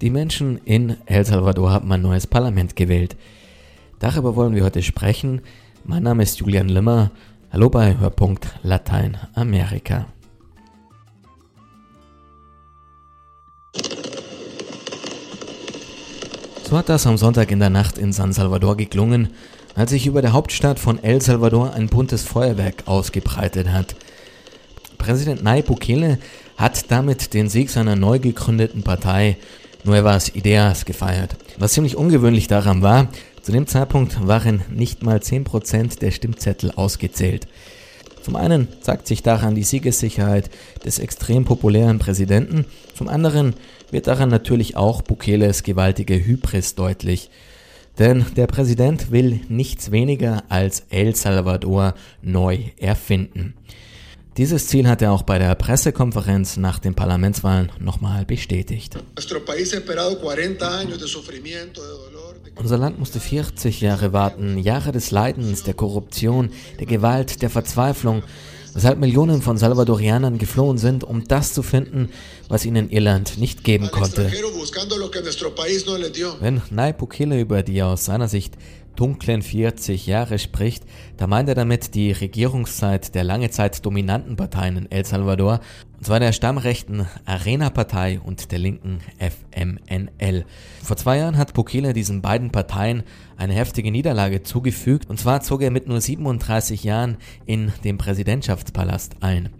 Die Menschen in El Salvador haben ein neues Parlament gewählt. Darüber wollen wir heute sprechen. Mein Name ist Julian Limmer. Hallo bei Hörpunkt Lateinamerika. So hat das am Sonntag in der Nacht in San Salvador geklungen, als sich über der Hauptstadt von El Salvador ein buntes Feuerwerk ausgebreitet hat. Präsident Nayib Bukele hat damit den Sieg seiner neu gegründeten Partei Nuevas Ideas gefeiert. Was ziemlich ungewöhnlich daran war, zu dem Zeitpunkt waren nicht mal 10% der Stimmzettel ausgezählt. Zum einen zeigt sich daran die Siegessicherheit des extrem populären Präsidenten, zum anderen wird daran natürlich auch Bukeles gewaltige Hybris deutlich. Denn der Präsident will nichts weniger als El Salvador neu erfinden. Dieses Ziel hat er auch bei der Pressekonferenz nach den Parlamentswahlen nochmal bestätigt. Unser Land musste 40 Jahre warten, Jahre des Leidens, der Korruption, der Gewalt, der Verzweiflung, weshalb Millionen von Salvadorianern geflohen sind, um das zu finden, was ihnen Irland nicht geben konnte. Wenn Nayib Bukele über die aus seiner Sicht dunklen 40 Jahre spricht, da meint er damit die Regierungszeit der lange Zeit dominanten Parteien in El Salvador, und zwar der stammrechten Arena-Partei und der linken FMNL. Vor zwei Jahren hat Bukele diesen beiden Parteien eine heftige Niederlage zugefügt, und zwar zog er mit nur 37 Jahren in den Präsidentschaftspalast ein.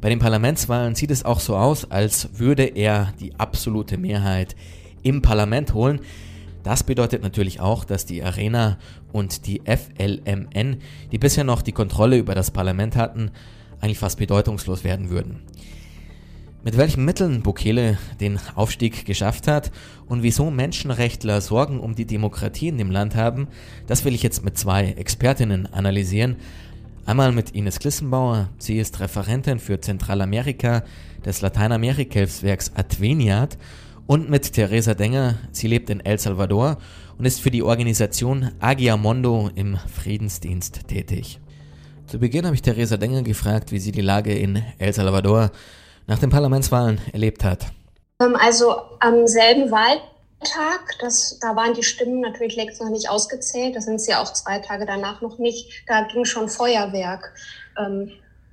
Bei den Parlamentswahlen sieht es auch so aus, als würde er die absolute Mehrheit im Parlament holen. Das bedeutet natürlich auch, dass die Arena und die FLMN, die bisher noch die Kontrolle über das Parlament hatten, eigentlich fast bedeutungslos werden würden. Mit welchen Mitteln Bukele den Aufstieg geschafft hat und wieso Menschenrechtler Sorgen um die Demokratie in dem Land haben, das will ich jetzt mit zwei Expertinnen analysieren. Einmal mit Ines Glissenbauer, sie ist Referentin für Zentralamerika des Lateinamerika-Hilfswerks Adveniat und mit Teresa Denger. Sie lebt in El Salvador und ist für die Organisation Agiamondo im Friedensdienst tätig. Zu Beginn habe ich Teresa Denger gefragt, wie sie die Lage in El Salvador nach den Parlamentswahlen erlebt hat. Ähm, also am selben Wahltag, das, da waren die Stimmen natürlich längst noch nicht ausgezählt, da sind sie auch zwei Tage danach noch nicht, da ging schon Feuerwerk. Ähm,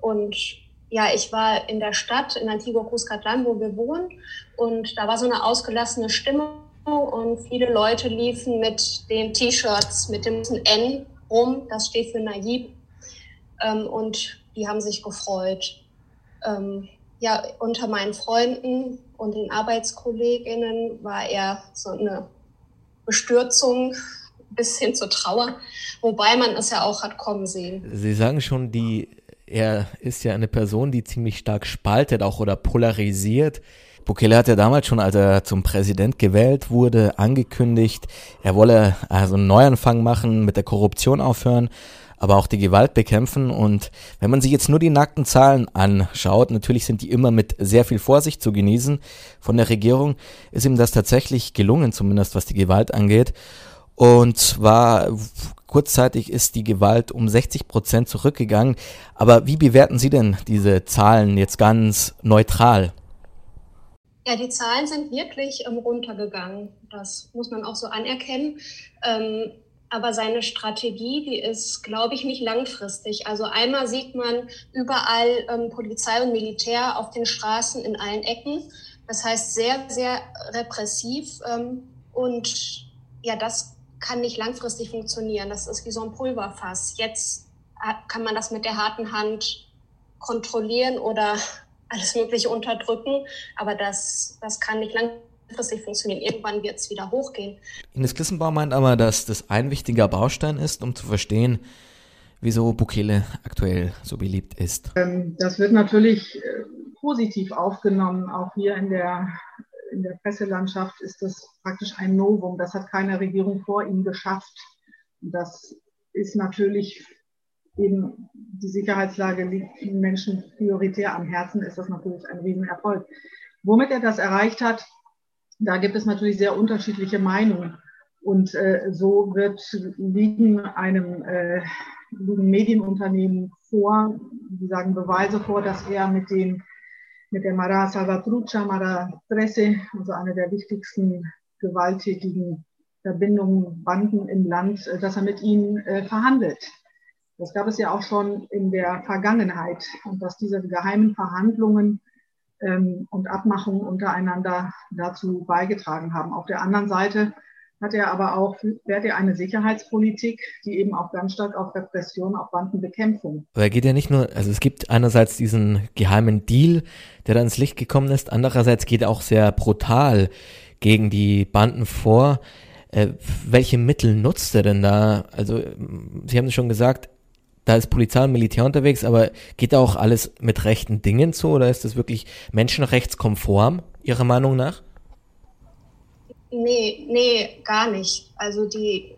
und ja, ich war in der Stadt, in Antigua Cuscatlan, wo wir wohnen. Und da war so eine ausgelassene Stimmung und viele Leute liefen mit den T-Shirts mit dem N rum. Das steht für Naiv. Ähm, und die haben sich gefreut. Ähm, ja, unter meinen Freunden und den ArbeitskollegInnen war eher so eine Bestürzung bis hin zur Trauer, wobei man es ja auch hat kommen sehen. Sie sagen schon, die er ist ja eine Person, die ziemlich stark spaltet auch oder polarisiert. Bukele hat ja damals schon, als er zum Präsident gewählt wurde, angekündigt, er wolle also einen Neuanfang machen, mit der Korruption aufhören, aber auch die Gewalt bekämpfen. Und wenn man sich jetzt nur die nackten Zahlen anschaut, natürlich sind die immer mit sehr viel Vorsicht zu genießen von der Regierung, ist ihm das tatsächlich gelungen, zumindest was die Gewalt angeht. Und zwar kurzzeitig ist die Gewalt um 60 Prozent zurückgegangen. Aber wie bewerten Sie denn diese Zahlen jetzt ganz neutral? Ja, die Zahlen sind wirklich ähm, runtergegangen. Das muss man auch so anerkennen. Ähm, aber seine Strategie, die ist, glaube ich, nicht langfristig. Also einmal sieht man überall ähm, Polizei und Militär auf den Straßen in allen Ecken. Das heißt sehr, sehr repressiv. Ähm, und ja, das kann nicht langfristig funktionieren. Das ist wie so ein Pulverfass. Jetzt kann man das mit der harten Hand kontrollieren oder alles Mögliche unterdrücken, aber das, das kann nicht langfristig funktionieren. Irgendwann wird es wieder hochgehen. Ines Glissenbaum meint aber, dass das ein wichtiger Baustein ist, um zu verstehen, wieso Bukele aktuell so beliebt ist. Ähm, das wird natürlich äh, positiv aufgenommen, auch hier in der in der Presselandschaft ist das praktisch ein Novum. Das hat keine Regierung vor ihm geschafft. Das ist natürlich eben die Sicherheitslage liegt den Menschen prioritär am Herzen, ist das natürlich ein Riesenerfolg. Womit er das erreicht hat, da gibt es natürlich sehr unterschiedliche Meinungen. Und äh, so wird liegen einem äh, liegen Medienunternehmen vor, die sagen Beweise vor, dass er mit den mit der Mara Salvatrucha, Mara Tresse, also eine der wichtigsten gewalttätigen Verbindungen, Banden im Land, äh, dass er mit ihnen äh, verhandelt. Das gab es ja auch schon in der Vergangenheit und dass diese geheimen Verhandlungen ähm, und Abmachungen untereinander dazu beigetragen haben. Auf der anderen Seite hat er aber auch, fährt er eine Sicherheitspolitik, die eben auch ganz stark auf Repression, auf Bandenbekämpfung. Aber er geht ja nicht nur, also es gibt einerseits diesen geheimen Deal, der da ins Licht gekommen ist, andererseits geht er auch sehr brutal gegen die Banden vor. Äh, welche Mittel nutzt er denn da? Also, Sie haben es schon gesagt, da ist Polizei und Militär unterwegs, aber geht da auch alles mit rechten Dingen zu oder ist das wirklich menschenrechtskonform, Ihrer Meinung nach? Nee, nee, gar nicht. Also die,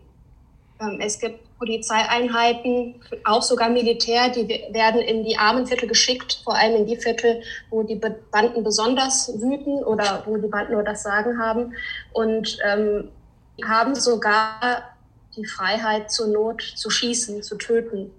ähm, es gibt Polizeieinheiten, auch sogar Militär, die werden in die armen Viertel geschickt, vor allem in die Viertel, wo die Banden besonders wüten oder wo die Banden nur das Sagen haben und ähm, haben sogar die Freiheit zur Not zu schießen, zu töten.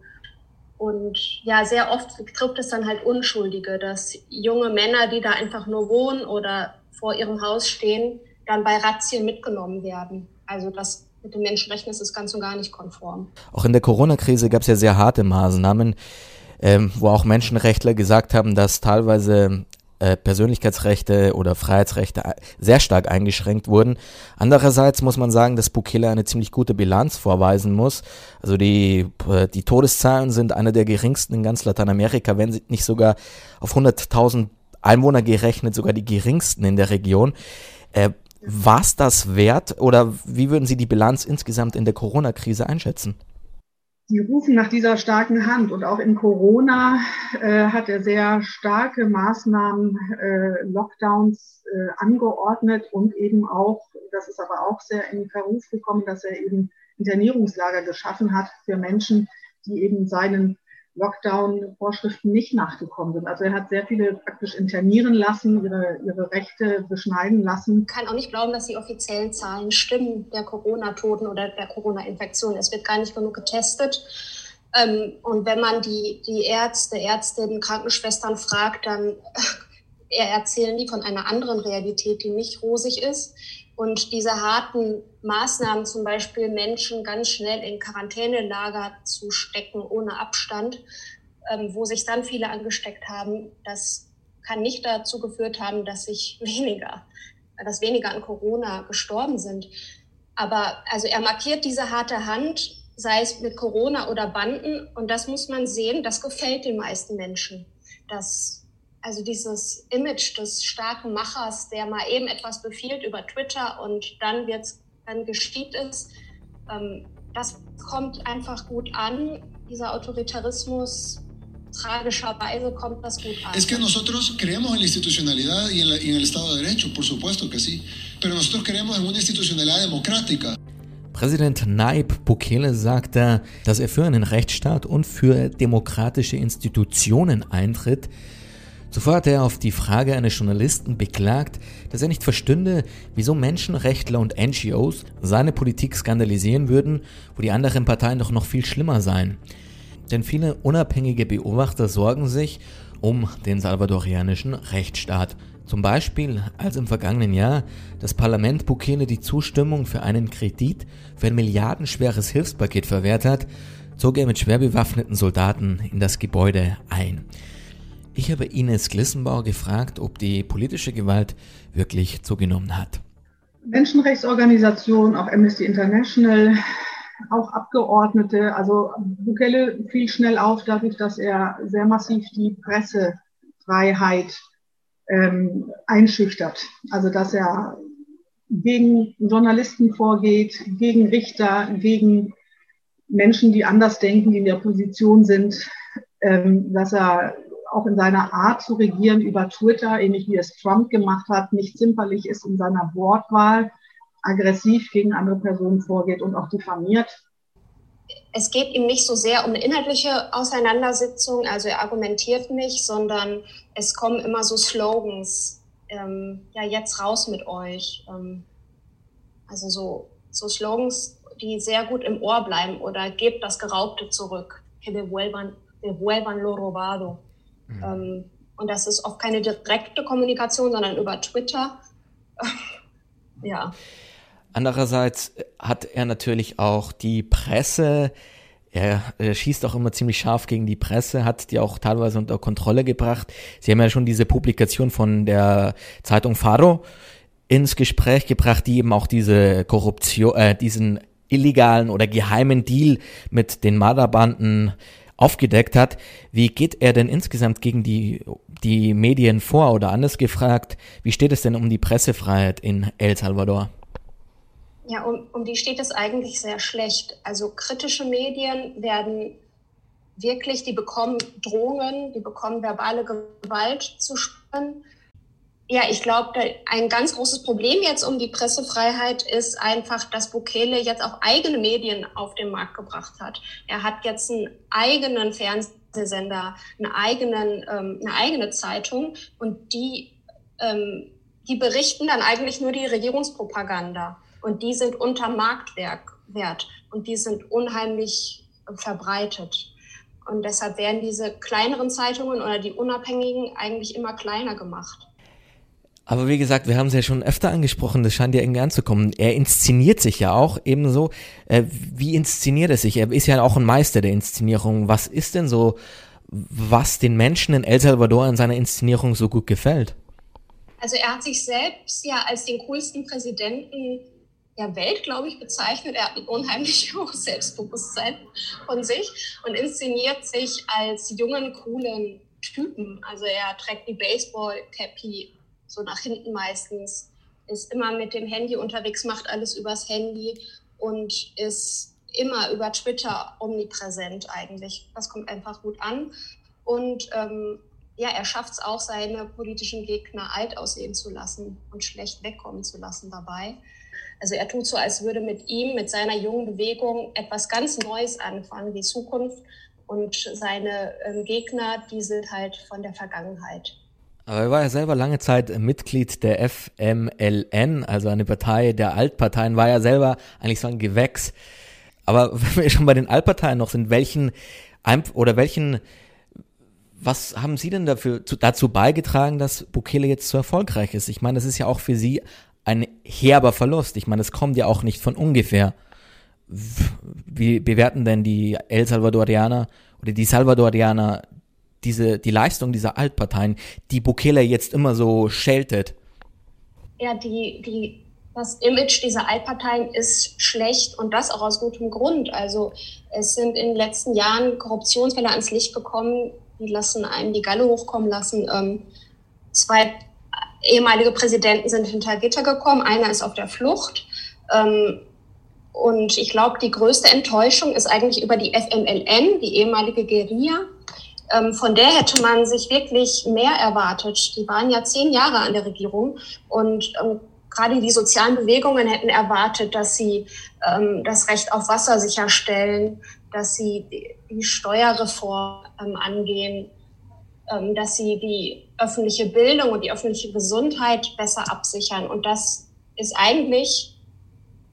Und ja, sehr oft trifft es dann halt Unschuldige, dass junge Männer, die da einfach nur wohnen oder vor ihrem Haus stehen, dann bei Razzien mitgenommen werden. Also das mit den Menschenrechten ist es ganz und gar nicht konform. Auch in der Corona-Krise gab es ja sehr harte Maßnahmen, ähm, wo auch Menschenrechtler gesagt haben, dass teilweise äh, Persönlichkeitsrechte oder Freiheitsrechte sehr stark eingeschränkt wurden. Andererseits muss man sagen, dass Bukele eine ziemlich gute Bilanz vorweisen muss. Also die, äh, die Todeszahlen sind einer der geringsten in ganz Lateinamerika, wenn sie nicht sogar auf 100.000 Einwohner gerechnet, sogar die geringsten in der Region. Äh, War es das wert oder wie würden Sie die Bilanz insgesamt in der Corona-Krise einschätzen? Sie rufen nach dieser starken Hand und auch in Corona äh, hat er sehr starke Maßnahmen, äh, Lockdowns äh, angeordnet und eben auch, das ist aber auch sehr in Verruf gekommen, dass er eben Internierungslager geschaffen hat für Menschen, die eben seinen Lockdown-Vorschriften nicht nachgekommen sind. Also er hat sehr viele praktisch internieren lassen, ihre, ihre Rechte beschneiden lassen. Ich kann auch nicht glauben, dass die offiziellen Zahlen stimmen der Corona-Toten oder der Corona-Infektion. Es wird gar nicht genug getestet. Ähm, und wenn man die, die Ärzte, Ärztinnen, Krankenschwestern fragt, dann erzählen die von einer anderen Realität, die nicht rosig ist. Und diese harten Maßnahmen, zum Beispiel Menschen ganz schnell in Quarantänelager zu stecken ohne Abstand, ähm, wo sich dann viele angesteckt haben, das kann nicht dazu geführt haben, dass sich weniger, dass weniger an Corona gestorben sind. Aber also er markiert diese harte Hand, sei es mit Corona oder Banden, und das muss man sehen, das gefällt den meisten Menschen. Das also dieses Image des starken Machers, der mal eben etwas befiehlt über Twitter und dann wird's, dann geschieht es, ähm, das kommt einfach gut an. Dieser Autoritarismus, tragischerweise kommt das gut an. Es que nosotros creemos en la institucionalidad y en, la, y en el Estado de Derecho, por supuesto que sí, pero nosotros creemos en una institucionalidad democrática. Präsident Naib Bukele sagte, dass er für einen Rechtsstaat und für demokratische Institutionen eintritt, Zuvor hat er auf die Frage eines Journalisten beklagt, dass er nicht verstünde, wieso Menschenrechtler und NGOs seine Politik skandalisieren würden, wo die anderen Parteien doch noch viel schlimmer seien. Denn viele unabhängige Beobachter sorgen sich um den salvadorianischen Rechtsstaat. Zum Beispiel, als im vergangenen Jahr das Parlament Bukele die Zustimmung für einen Kredit für ein milliardenschweres Hilfspaket verwehrt hat, zog er mit schwer bewaffneten Soldaten in das Gebäude ein. Ich habe Ines Glissenbauer gefragt, ob die politische Gewalt wirklich zugenommen hat. Menschenrechtsorganisationen, auch Amnesty International, auch Abgeordnete. Also Bukele fiel schnell auf dadurch, dass er sehr massiv die Pressefreiheit ähm, einschüchtert. Also dass er gegen Journalisten vorgeht, gegen Richter, gegen Menschen, die anders denken, die in der Position sind, ähm, dass er auch in seiner Art zu regieren über Twitter, ähnlich wie es Trump gemacht hat, nicht zimperlich ist in seiner Wortwahl, aggressiv gegen andere Personen vorgeht und auch diffamiert. Es geht ihm nicht so sehr um eine inhaltliche Auseinandersetzung, also er argumentiert nicht, sondern es kommen immer so Slogans, ähm, ja, jetzt raus mit euch. Ähm, also so, so Slogans, die sehr gut im Ohr bleiben oder gebt das Geraubte zurück. Que devuelvan, devuelvan lo robado. Mhm. Ähm, Und das ist oft keine direkte Kommunikation, sondern über Twitter. ja. Andererseits hat er natürlich auch die Presse, er, er, schießt auch immer ziemlich scharf gegen die Presse, hat die auch teilweise unter Kontrolle gebracht. Sie haben ja schon diese Publikation von der Zeitung Faro ins Gespräch gebracht, die eben auch diese Korruption, äh, diesen illegalen oder geheimen Deal mit den Marderbanden aufgedeckt hat. Wie geht er denn insgesamt gegen die, die Medien vor? Oder anders gefragt, wie steht es denn um die Pressefreiheit in El Salvador? Ja, um, um die steht es eigentlich sehr schlecht. Also kritische Medien werden wirklich, die bekommen Drohungen, die bekommen verbale Gewalt zu spüren. Ja, ich glaube, ein ganz großes Problem jetzt um die Pressefreiheit ist einfach, dass Bukele jetzt auch eigene Medien auf den Markt gebracht hat. Er hat jetzt einen eigenen Fernsehsender, einen eigenen, ähm, eine eigene Zeitung und die, ähm, die berichten dann eigentlich nur die Regierungspropaganda. Und die sind unter Marktwert und die sind unheimlich verbreitet. Und deshalb werden diese kleineren Zeitungen oder die unabhängigen eigentlich immer kleiner gemacht. Aber wie gesagt, wir haben es ja schon öfter angesprochen, das scheint ja irgendwie anzukommen. Er inszeniert sich ja auch ebenso. Äh, wie inszeniert er sich? Er ist ja auch ein Meister der Inszenierung. Was ist denn so, was den Menschen in El Salvador in seiner Inszenierung so gut gefällt? Also er hat sich selbst ja als den coolsten Präsidenten der Welt, glaube ich, bezeichnet. Er hat ein unheimlich hohes Selbstbewusstsein von sich und inszeniert sich als jungen, coolen Typen. Also er trägt die Baseball-Cappy so nach hinten meistens, ist immer mit dem Handy unterwegs, macht alles übers Handy und ist immer über Twitter omnipräsent eigentlich. Das kommt einfach gut an. Und ähm, ja, er schafft es auch, seine politischen Gegner alt aussehen zu lassen und schlecht wegkommen zu lassen dabei. Also er tut so, als würde mit ihm, mit seiner jungen Bewegung etwas ganz Neues anfangen, die Zukunft. Und seine ähm, Gegner, die sind halt von der Vergangenheit. Aber er war ja selber lange Zeit Mitglied der FMLN, also eine Partei der Altparteien, war ja selber eigentlich so ein Gewächs. Aber wenn wir schon bei den Altparteien noch sind, welchen oder welchen, was haben Sie denn dafür dazu beigetragen, dass Bukele jetzt so erfolgreich ist? Ich meine, das ist ja auch für Sie ein herber Verlust. Ich meine, es kommt ja auch nicht von ungefähr. Wie bewerten denn die El Salvadorianer oder die Salvadorianer diese, die Leistung dieser Altparteien, die Bukele jetzt immer so scheltet? Ja, die, die, das Image dieser Altparteien ist schlecht und das auch aus gutem Grund. Also es sind in den letzten Jahren Korruptionsfälle ans Licht gekommen, die lassen einem die Galle hochkommen lassen. Ähm, zwei ehemalige Präsidenten sind hinter Gitter gekommen, einer ist auf der Flucht. Ähm, und ich glaube, die größte Enttäuschung ist eigentlich über die FMLN, die ehemalige Guerilla, von der hätte man sich wirklich mehr erwartet. Die waren ja zehn Jahre an der Regierung und ähm, gerade die sozialen Bewegungen hätten erwartet, dass sie ähm, das Recht auf Wasser sicherstellen, dass sie die, Steuerreform ähm, angehen, ähm, dass sie die öffentliche Bildung und die öffentliche Gesundheit besser absichern. Und das ist eigentlich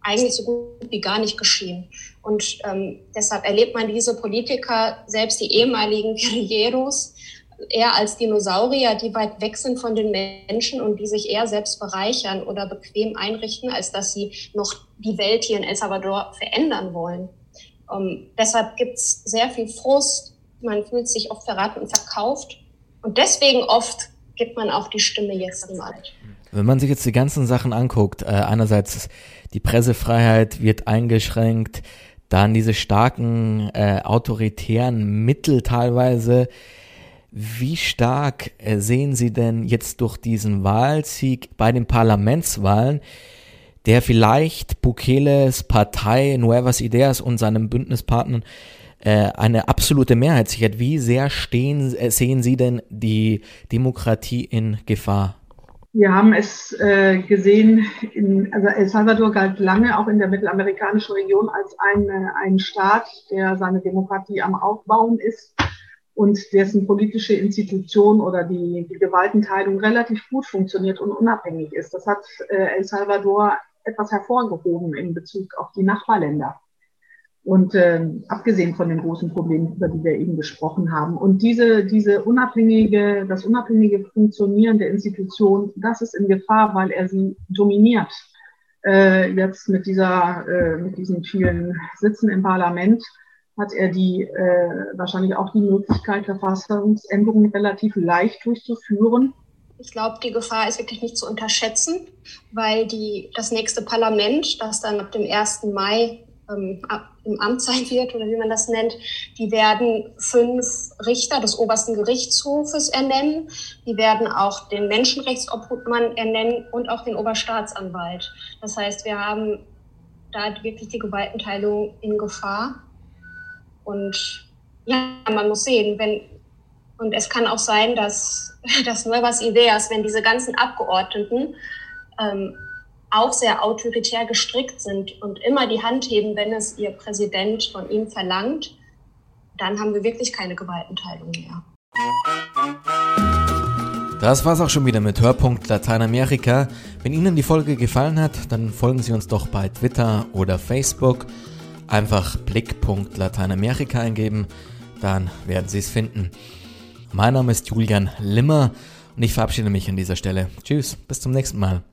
eigentlich so gut wie gar nicht geschehen. Und ähm, deshalb erlebt man diese Politiker, selbst die ehemaligen Guerilleros, eher als Dinosaurier, die weit weg sind von den Menschen und die sich eher selbst bereichern oder bequem einrichten, als dass sie noch die Welt hier in El Salvador verändern wollen. Ähm, deshalb gibt's sehr viel Frust, man fühlt sich oft verraten und verkauft. Und deswegen oft gibt man auch die Stimme jetzt im Wald. Wenn man sich jetzt die ganzen Sachen anguckt, äh, einerseits die Pressefreiheit wird eingeschränkt, dann diese starken äh, autoritären Mittel teilweise. Wie stark äh, sehen Sie denn jetzt durch diesen Wahlsieg bei den Parlamentswahlen, der vielleicht Bukeles Partei Nuevas Ideas und seinem Bündnispartnern äh, eine absolute Mehrheit sichert? Wie sehr stehen, äh, sehen Sie denn die Demokratie in Gefahr? Wir haben es äh, gesehen, in, also El Salvador galt lange auch in der mittelamerikanischen Region als ein, ein Staat, der seine Demokratie am Aufbauen ist und dessen politische Institution oder die, die Gewaltenteilung relativ gut funktioniert und unabhängig ist. Das hat äh, El Salvador etwas hervorgehoben in Bezug auf die Nachbarländer. Und äh, abgesehen von den großen Problemen, über die wir eben gesprochen haben. Und diese, diese unabhängige, das unabhängige Funktionieren der Institution, das ist in Gefahr, weil er sie dominiert. Äh, jetzt mit dieser, äh, mit diesen vielen Sitzen im Parlament hat er die äh, wahrscheinlich auch die Möglichkeit, Verfassungsänderungen relativ leicht durchzuführen. Ich glaube, die Gefahr ist wirklich nicht zu unterschätzen, weil die, das nächste Parlament, das dann ab dem 1. Mai ähm, im Amt sein wird oder wie man das nennt, die werden fünf Richter des obersten Gerichtshofes ernennen. Die werden auch den Menschenrechtsobhutmann ernennen und auch den Oberstaatsanwalt. Das heißt, wir haben da wirklich die Gewaltenteilung in Gefahr. Und ja, man muss sehen, wenn, und es kann auch sein, dass, dass Nuevas Ideas, wenn diese ganzen Abgeordneten ähm, auch sehr autoritär gestrickt sind und immer die Hand heben, wenn es ihr Präsident von ihnen verlangt, dann haben wir wirklich keine Gewaltenteilung mehr. Das war's auch schon wieder mit Hörpunkt Lateinamerika. Wenn Ihnen die Folge gefallen hat, dann folgen Sie uns doch bei Twitter oder Facebook. Einfach Blickpunkt Lateinamerika eingeben, dann werden Sie es finden. Mein Name ist Julian Limmer und ich verabschiede mich an dieser Stelle. Tschüss, bis zum nächsten Mal.